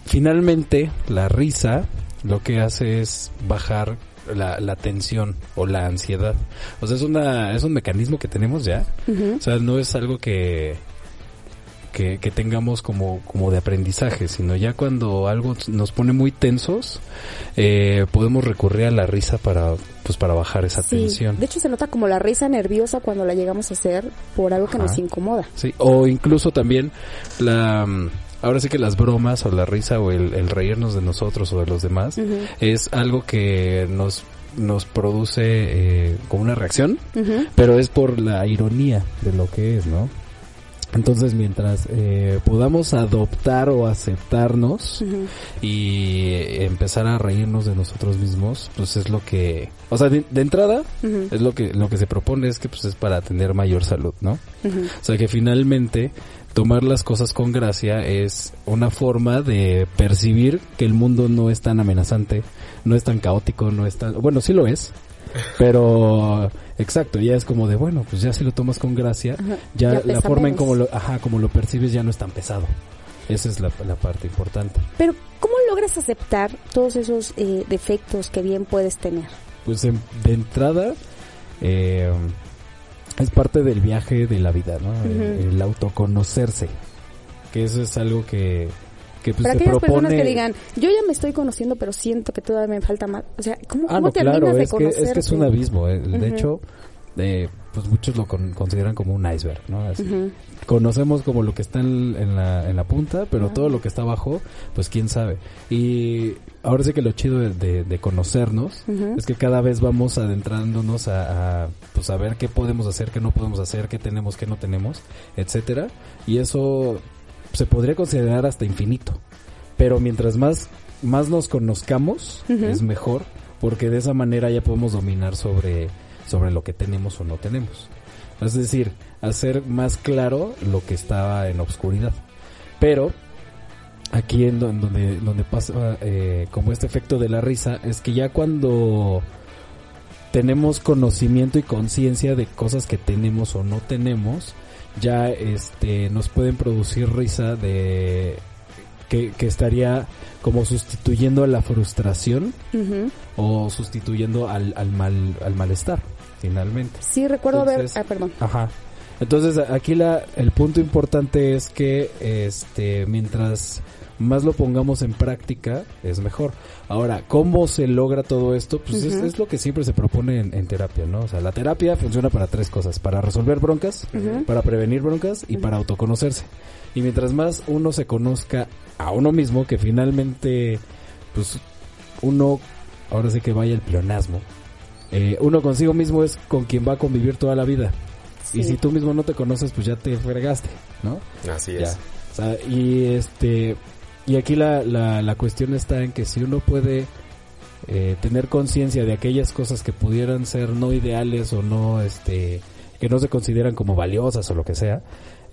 Finalmente, la risa lo que hace es bajar la, la tensión o la ansiedad. O sea, es, una, es un mecanismo que tenemos ya. O sea, no es algo que, que, que tengamos como, como de aprendizaje, sino ya cuando algo nos pone muy tensos, eh, podemos recurrir a la risa para, pues para bajar esa Sí, tensión. de hecho se nota como la risa nerviosa cuando la llegamos a hacer por algo que Ajá. nos incomoda. Sí, o incluso también la... mm, Ahora sí que las bromas o la risa o el, el reírnos de nosotros o de los demás es algo que nos, nos produce eh, como una reacción, pero es por la ironía de lo que es, ¿no? Entonces, mientras eh, podamos adoptar o aceptarnos y empezar a reírnos de nosotros mismos, pues es lo que, o sea, de, de entrada es lo que lo que se propone es que pues es para tener mayor salud, ¿no? O sea que finalmente tomar las cosas con gracia es una forma de percibir que el mundo no es tan amenazante, no es tan caótico, no es tan, bueno, sí lo es, pero exacto, ya es como de, bueno, pues ya si lo tomas con gracia, Ajá, ya, ya la forma en como lo, ajá, como lo percibes ya no es tan pesado. Esa es la, la parte importante. Pero ¿cómo logras aceptar todos esos eh, defectos que bien puedes tener? pues en- de entrada eh, es parte del viaje de la vida, ¿no? El, autoconocerse, que eso es algo que, que pues Para te aquellas propone... personas que digan, yo ya me estoy conociendo, pero siento que todavía me falta más. O sea, ¿cómo, Ah, cómo no, terminas claro, de es que, es que es un abismo. eh. De Ujú. hecho, eh, pues muchos lo con- consideran como un iceberg, ¿no? Así. Ujú. Conocemos como lo que está en, en la, en la punta, pero Ah. todo lo que está abajo, pues quién sabe. Y ahora sí que lo chido de, de- de conocernos Ujú. es que cada vez vamos adentrándonos a, a, pues a ver qué podemos hacer, qué no podemos hacer, qué tenemos, qué no tenemos, etcétera. Y eso se podría considerar hasta infinito. Pero mientras más, más nos conozcamos, es mejor, porque de esa manera ya podemos dominar sobre, sobre lo que tenemos o no tenemos. Es decir, hacer más claro lo que estaba en obscuridad. Pero aquí en don- donde, donde pasa eh, como este efecto de la risa, es que ya cuando tenemos conocimiento y conciencia de cosas que tenemos o no tenemos, ya este nos pueden producir risa de que, que estaría como sustituyendo a la frustración o sustituyendo al, al mal al malestar finalmente. Sí, recuerdo Entonces- ver... Ah, perdón. Ajá. Entonces aquí la, el punto importante es que este mientras más lo pongamos en práctica es mejor. Ahora, ¿cómo se logra todo esto? Pues es, lo que siempre se propone en, en terapia, ¿no? O sea, la terapia funciona para tres cosas, para resolver broncas, para prevenir broncas y para autoconocerse. Y mientras más uno se conozca a uno mismo, que finalmente, pues uno, ahora sí que vaya el pleonasmo, eh, uno consigo mismo es con quien va a convivir toda la vida. Sí. Y si tú mismo no te conoces, pues ya te fregaste, ¿no? Así Ya. es. O sea, y este y aquí la, la, la cuestión está en que si uno puede eh, tener conciencia de aquellas cosas que pudieran ser no ideales o no este que no se consideran como valiosas o lo que sea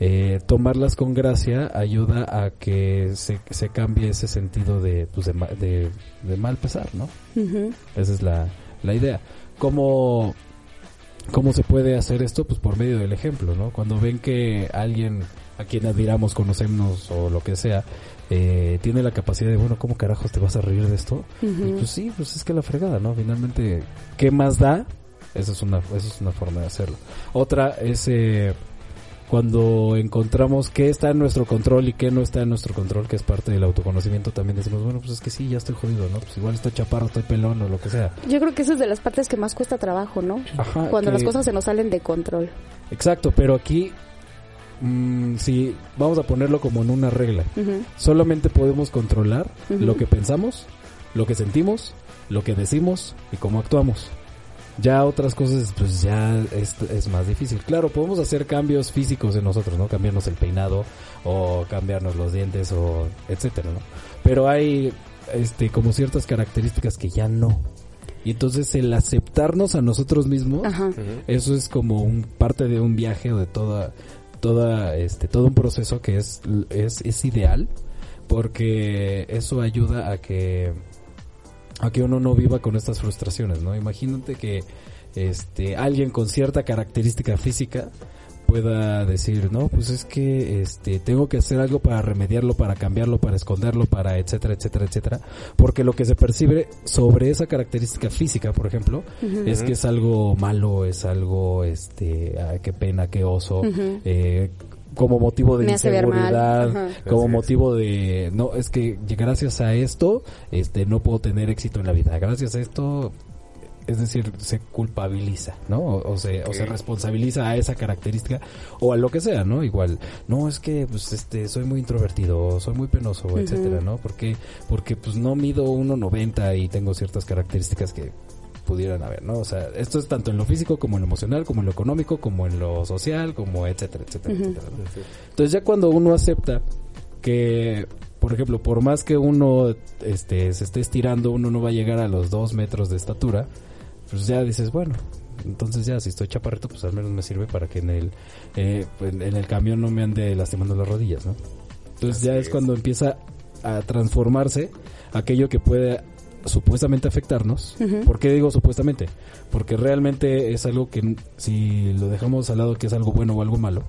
eh, tomarlas con gracia ayuda a que se, se cambie ese sentido de, pues de, de, de mal pesar, ¿no? Ujú. Esa es la, la idea. ¿Cómo, ¿Cómo se puede hacer esto? Pues por medio del ejemplo, ¿no? Cuando ven que alguien a quien admiramos, conocemos o lo que sea, eh, tiene la capacidad de, bueno, ¿cómo carajos te vas a reír de esto? Y pues sí, pues es que la fregada, ¿no? Finalmente, ¿qué más da? Esa es una, esa es una forma de hacerlo. Otra es eh, cuando encontramos qué está en nuestro control y qué no está en nuestro control, que es parte del autoconocimiento, también decimos, bueno, pues es que sí, ya estoy jodido, ¿no? Pues igual estoy chaparro, estoy pelón o lo que sea. Yo creo que esa es de las partes que más cuesta trabajo, ¿no? Ajá, Cuando que- las cosas se nos salen de control. Exacto, pero aquí, mm, sí, vamos a ponerlo como en una regla. Solamente podemos controlar lo que pensamos, lo que sentimos, lo que decimos y cómo actuamos. Ya otras cosas, pues ya es, es más difícil. Claro, podemos hacer cambios físicos en nosotros, ¿no? Cambiarnos el peinado o cambiarnos los dientes o etcétera, ¿no? Pero hay, este, como ciertas características que ya no. Y entonces el aceptarnos a nosotros mismos, Ajá. eso es como un parte de un viaje o de toda, toda, este, todo un proceso que es, es, es ideal porque eso ayuda a que a que uno no viva con estas frustraciones, ¿no? Imagínate que este alguien con cierta característica física pueda decir, no, pues es que este tengo que hacer algo para remediarlo, para cambiarlo, para esconderlo, para etcétera, etcétera, etcétera, porque lo que se percibe sobre esa característica física, por ejemplo, es que es algo malo, es algo este, ay, qué pena, qué oso, eh, como motivo de inseguridad, como motivo de no es que gracias a esto este no puedo tener éxito en la vida. Gracias a esto es decir se culpabiliza no o, o se o se responsabiliza a esa característica o a lo que sea no igual no es que pues este soy muy introvertido soy muy penoso etcétera no porque porque pues no mido 1.90 y tengo ciertas características que pudieran haber, ¿no? O sea, esto es tanto en lo físico como en lo emocional, como en lo económico, como en lo social, como etcétera, etcétera, etcétera. ¿no? Entonces ya cuando uno acepta que, por ejemplo, por más que uno este, se esté estirando, uno no va a llegar a los dos metros de estatura, pues ya dices, bueno, entonces ya si estoy chaparrito, pues al menos me sirve para que en el, eh, en, en el camión no me ande lastimando las rodillas, ¿no? Entonces Así ya es es. cuando empieza a transformarse aquello que puede supuestamente afectarnos. Ujú. ¿Por qué digo supuestamente? Porque realmente es algo que si lo dejamos al lado que es algo bueno o algo malo,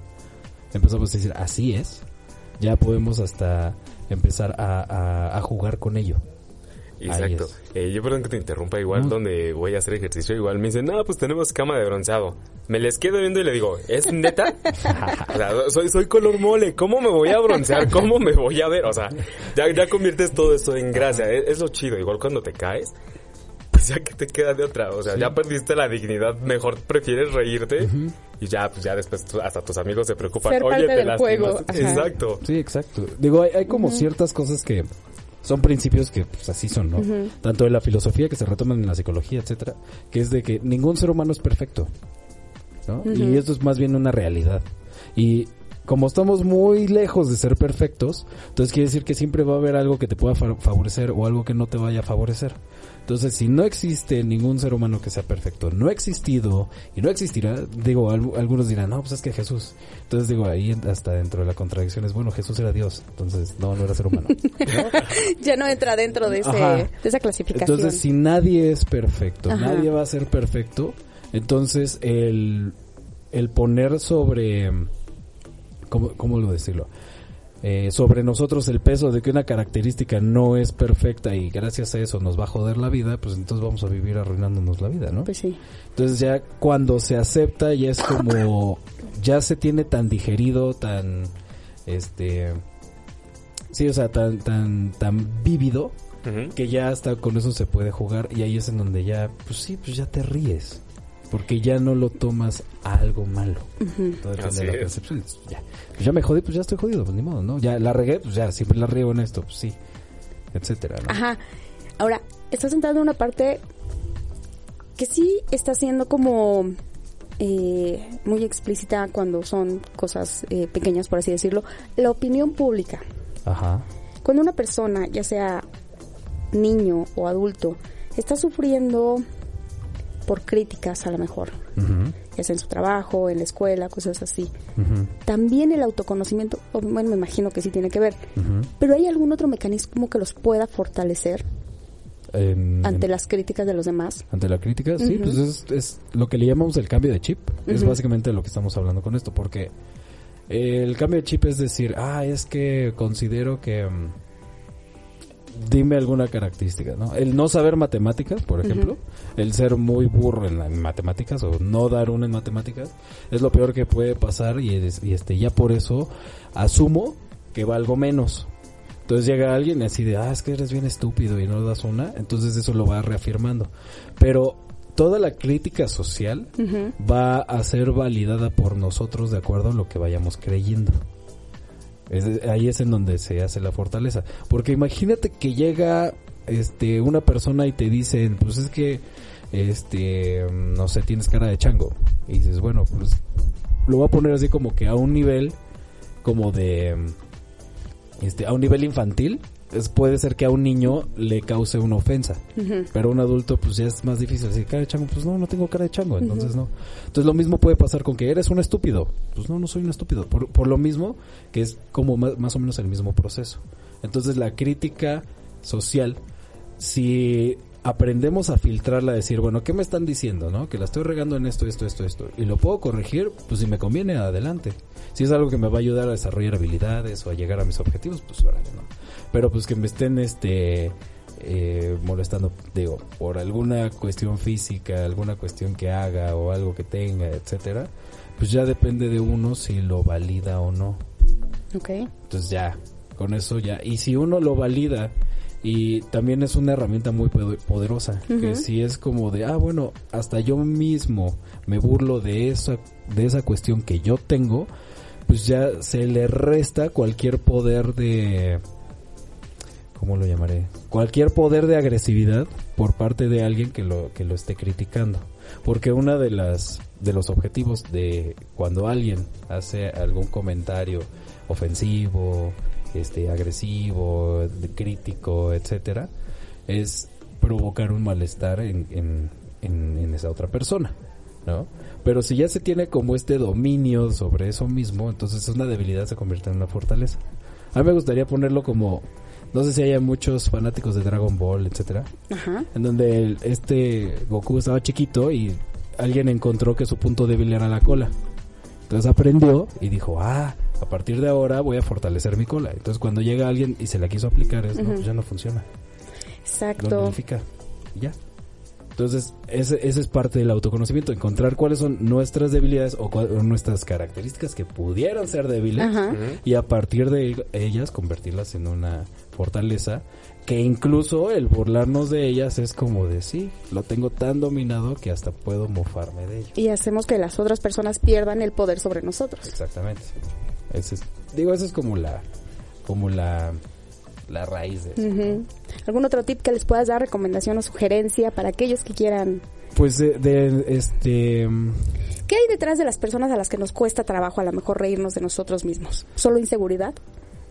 empezamos a decir así es, ya podemos hasta empezar a, a- a jugar con ello. Exacto. Eh, yo perdón que te interrumpa, igual No. donde voy a hacer ejercicio, igual me dicen, no, pues tenemos cama de bronceado. Me les quedo viendo y le digo, ¿es neta? o sea, soy, soy color mole, ¿cómo me voy a broncear? ¿Cómo me voy a ver? O sea, ya, ya conviertes todo esto en gracia, es, es lo chido, igual cuando te caes, pues ya que te queda de otra, o sea, ya perdiste la dignidad, mejor prefieres reírte y ya, pues ya después hasta tus amigos se preocupan. Ser Oye, parte te del lastimaste". juego. Exacto. Sí, exacto. Digo, hay, hay como ciertas cosas que son principios que pues así son, ¿no? Tanto de la filosofía que se retoman en la psicología, etcétera, que es de que ningún ser humano es perfecto, ¿no? Y esto es más bien una realidad. Y como estamos muy lejos de ser perfectos, entonces quiere decir que siempre va a haber algo que te pueda fa- favorecer o algo que no te vaya a favorecer. Entonces, si no existe ningún ser humano que sea perfecto, no ha existido y no existirá, digo, al- algunos dirán, no, pues es que Jesús. Entonces digo, ahí hasta dentro de la contradicción es, bueno, Jesús era Dios, entonces no, no era ser humano. Ya no entra dentro de, ese, de esa clasificación. Entonces, si nadie es perfecto, Ajá. nadie va a ser perfecto, entonces el, el poner sobre, ¿cómo, cómo lo decirlo? Eh, sobre nosotros el peso de que una característica no es perfecta y gracias a eso nos va a joder la vida, pues entonces vamos a vivir arruinándonos la vida, ¿no? Pues sí. Entonces ya cuando se acepta ya es como ya se tiene tan digerido, tan este sí, o sea, tan tan tan vívido que ya hasta con eso se puede jugar y ahí es en donde ya pues sí, pues ya te ríes. Porque ya no lo tomas a algo malo. Todo depende Así de la es. percepción. Ya, pues ya me jodí, pues ya estoy jodido, pues ni modo, ¿no? Ya la regué, pues ya siempre la riego en esto, pues sí, etcétera, ¿no? Ajá. Ahora, estás entrando en una parte que sí está siendo como eh, muy explícita cuando son cosas eh, pequeñas, por así decirlo. La opinión pública. Ajá. Cuando una persona, ya sea niño o adulto, está sufriendo por críticas a lo mejor, Ujú, ya sea en su trabajo, en la escuela, cosas así. También el autoconocimiento, bueno, me imagino que sí tiene que ver, pero ¿hay algún otro mecanismo que los pueda fortalecer En- ante en- las críticas de los demás? Ante la crítica, sí, pues es, es lo que le llamamos el cambio de chip. Es básicamente lo que estamos hablando con esto, porque el cambio de chip es decir, ah, es que considero que... mm, dime alguna característica, ¿no? El no saber matemáticas, por ejemplo, el ser muy burro en, matemáticas o no dar una en matemáticas, es lo peor que puede pasar y, es- y este ya por eso asumo que valgo menos. Entonces llega alguien y así de, ah, es que eres bien estúpido y no das una, entonces eso lo va reafirmando. Pero toda la crítica social va a ser validada por nosotros de acuerdo a lo que vayamos creyendo. Es- ahí es en donde se hace la fortaleza. Porque imagínate que llega este una persona y te dicen, pues es que este no sé, tienes cara de chango. Y dices, bueno, pues lo voy a poner así como que a un nivel como de este a un nivel infantil. Es, puede ser que a un niño le cause una ofensa. Pero a un adulto pues ya es más difícil decir cara de chango, pues no, no tengo cara de chango, entonces no. Entonces lo mismo puede pasar con que eres un estúpido. Pues no, no soy un estúpido. Por, por lo mismo que es como más, más o menos el mismo proceso. Entonces la crítica social, si aprendemos a filtrarla, a decir, bueno, ¿qué me están diciendo? no Que la estoy regando en esto, esto, esto, esto. Y lo puedo corregir, pues si me conviene, adelante. Si es algo que me va a ayudar a desarrollar habilidades o a llegar a mis objetivos, pues órale, ¿no? Pero pues que me estén, este eh, molestando, digo, por alguna cuestión física, alguna cuestión que haga o algo que tenga, etcétera, pues ya depende de uno si lo valida o no. Ok. Entonces ya, con eso ya. Y si uno lo valida y también es una herramienta muy poder- poderosa, que si es como de, ah, bueno, hasta yo mismo me burlo de esa, de esa cuestión que yo tengo, pues ya se le resta cualquier poder de, ¿cómo lo llamaré? Cualquier poder de agresividad por parte de alguien que lo, que lo esté criticando. Porque una de las, de los objetivos de cuando alguien hace algún comentario ofensivo, este, agresivo, crítico, etcétera, es provocar un malestar en, en, en, en esa otra persona, ¿no? Pero si ya se tiene como este dominio sobre eso mismo, entonces una debilidad se convierte en una fortaleza. A mí me gustaría ponerlo como, no sé si haya muchos fanáticos de Dragon Ball, etcétera, Ajá. en donde el- este Goku estaba chiquito y alguien encontró que su punto débil era la cola. Entonces aprendió y dijo, ah, a partir de ahora voy a fortalecer mi cola. Entonces cuando llega alguien y se la quiso aplicar, es, no, pues ya no funciona. Exacto. Lo notifica. y Ya. Entonces, ese, ese es parte del autoconocimiento, encontrar cuáles son nuestras debilidades o, nuestras características que pudieran ser débiles Ajá. y a partir de ellas convertirlas en una fortaleza que incluso el burlarnos de ellas es como de sí, lo tengo tan dominado que hasta puedo mofarme de ello. Y hacemos que las otras personas pierdan el poder sobre nosotros. Exactamente. Ese es- digo, eso es como la como la la raíz de eso. ¿Algún otro tip que les puedas dar, recomendación o sugerencia para aquellos que quieran? Pues de, de, este ¿Qué hay detrás de las personas a las que nos cuesta trabajo a lo mejor reírnos de nosotros mismos? ¿Solo inseguridad?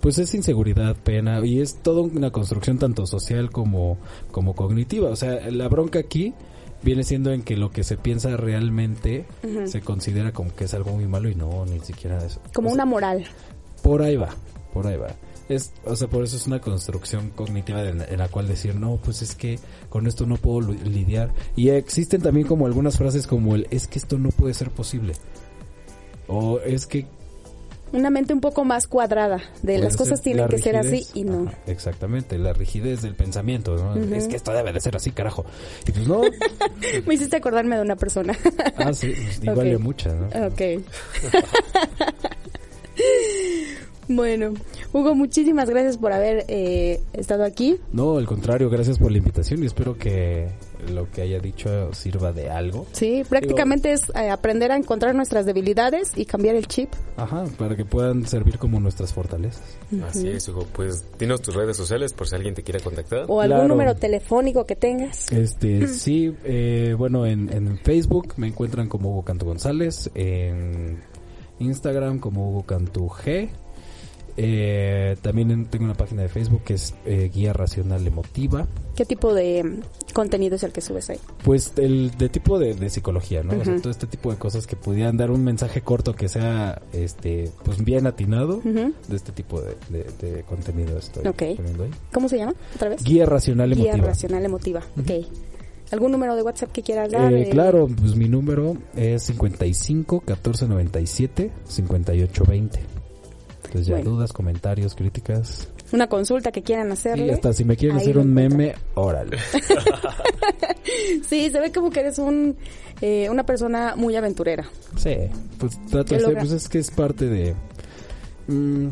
Pues es inseguridad, pena, y es toda una construcción tanto social como, como cognitiva. O sea, la bronca aquí viene siendo en que lo que se piensa realmente se considera como que es algo muy malo y no, ni siquiera eso. Como O sea, una moral. Por ahí va, por ahí va. Es, o sea, por eso es una construcción cognitiva en, en la cual decir, no, pues es que con esto no puedo lidiar. Y existen también como algunas frases como el, es que esto no puede ser posible. O es que Una mente un poco más cuadrada de las cosas tienen la que ser así y no. Ajá, exactamente, la rigidez del pensamiento, ¿no? Es que esto debe de ser así, carajo. Y pues no, Me hiciste acordarme de una persona. ah, sí, pues, igual Ok. de muchas, ¿no? Ok. bueno, Hugo, muchísimas gracias por haber eh, estado aquí. No, al contrario, gracias por la invitación y espero que lo que haya dicho sirva de algo. Sí, prácticamente es eh, aprender a encontrar nuestras debilidades y cambiar el chip. Ajá, para que puedan servir como nuestras fortalezas. Así es, Hugo. Pues dinos tus redes sociales por si alguien te quiere contactar. O algún Claro. número telefónico que tengas. Este, sí, eh, bueno, en, en Facebook me encuentran como Hugo Canto González, en Instagram como Hugo Cantu G. Eh, también en- tengo una página de Facebook que es eh, Guía Racional Emotiva. ¿Qué tipo de mm, contenido es el que subes ahí? Pues el de tipo de, de psicología, ¿no? O sea, Ujú. todo este tipo de cosas que pudieran dar un mensaje corto que sea, este, pues bien atinado. De este tipo de, de- de contenido estoy Ok. poniendo ahí. ¿Cómo se llama? ¿Otra vez? Guía Racional Guía Emotiva. Ok. ¿Algún número de WhatsApp que quieras dar? Eh, Eh, claro, pues mi número es 55 14 97 58 20. Entonces ya Bueno. dudas, comentarios, críticas. Una consulta que quieran Y hacerle. hasta si me quieren hacer un meme, órale. Sí, se ve como que eres un eh, una persona muy aventurera. Sí, pues trato ¿Qué de ser, pues es que es parte de... mm,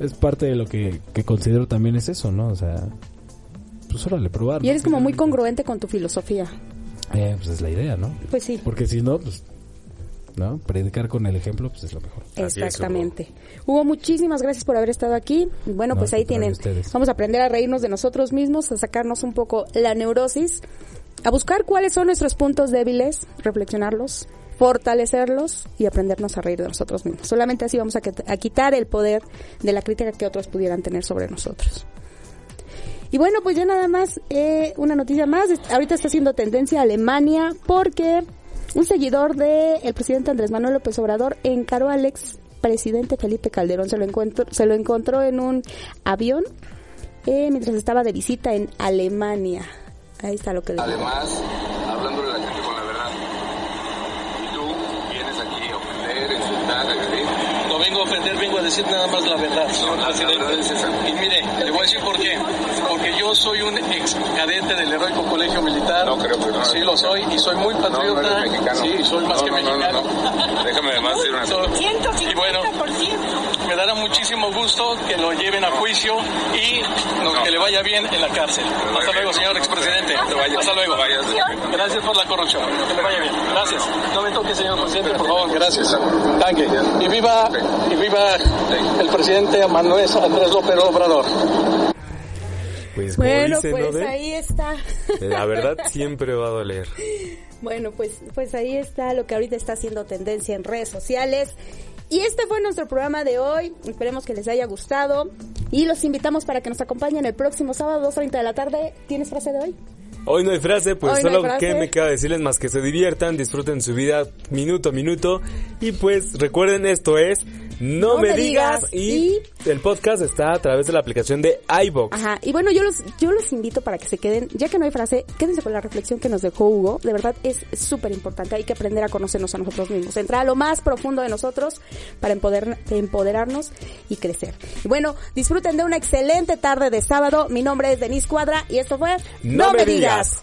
es parte de lo que, que considero también es eso, ¿no? O sea, pues órale, probar. Y eres como muy congruente con tu filosofía. Eh, pues es la idea, ¿no? Pues sí. Porque si no, pues... ¿No? Predicar con el ejemplo, pues es lo mejor. Exactamente. Hugo, muchísimas gracias por haber estado aquí. Bueno, No, pues ahí tienen. ustedes. Vamos a aprender a reírnos de nosotros mismos, a sacarnos un poco la neurosis, a buscar cuáles son nuestros puntos débiles, reflexionarlos, fortalecerlos y aprendernos a reír de nosotros mismos. Solamente así vamos a, quit- a quitar el poder de la crítica que otros pudieran tener sobre nosotros. Y bueno, pues ya nada más, eh, una noticia más. Ahorita está haciendo tendencia Alemania porque un seguidor del presidente Andrés Manuel López Obrador encaró al ex presidente Felipe Calderón. Se lo, encuentro, se lo encontró en un avión eh, mientras estaba de visita en Alemania. Ahí está lo que le Además, hablándole a la gente con la verdad. Y tú vienes aquí a ofender, a insultar, a agredir. No vengo a ofender, a decir nada más la verdad, señor presidente. Y mire, le voy a decir por qué. Porque yo soy un ex cadete del heroico colegio militar. No creo que no. Sí, lo soy y soy muy patriota. No, no. Sí, soy más No, que no, no, mexicano. no, no. Déjame además decir una cosa. So- Y bueno, me dará muchísimo gusto que lo lleven a juicio y no, que le vaya bien en la cárcel. Hasta luego, señor expresidente. Hasta luego. Gracias por la corrupción. Que le vaya bien. Gracias. No me toque, señor presidente, por favor. Gracias. Y viva, y viva el presidente Manuel Andrés López Obrador. Pues como Bueno, dicen, ¿no, pues ahí está. La verdad siempre va a doler. Bueno, pues, pues ahí está lo que ahorita está haciendo tendencia en redes sociales. Y este fue nuestro programa de hoy. Esperemos que les haya gustado. Y los invitamos para que nos acompañen el próximo sábado, 2.30 de la tarde. ¿Tienes frase de hoy? Hoy no hay frase, pues Hoy no hay solo frase. que me queda decirles más que se diviertan, disfruten su vida minuto a minuto y pues recuerden esto es No, me, digas. Y, el podcast está a través de la aplicación de iBox. Ajá, y bueno, yo los, yo los invito para que se queden, ya que no hay frase, quédense con la reflexión que nos dejó Hugo, de verdad es súper importante, hay que aprender a conocernos a nosotros mismos, entrar a lo más profundo de nosotros para empoder, empoderarnos y crecer. Y bueno, disfruten de una excelente tarde de sábado, mi nombre es Denise Cuadra y esto fue No me digas.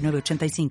906985.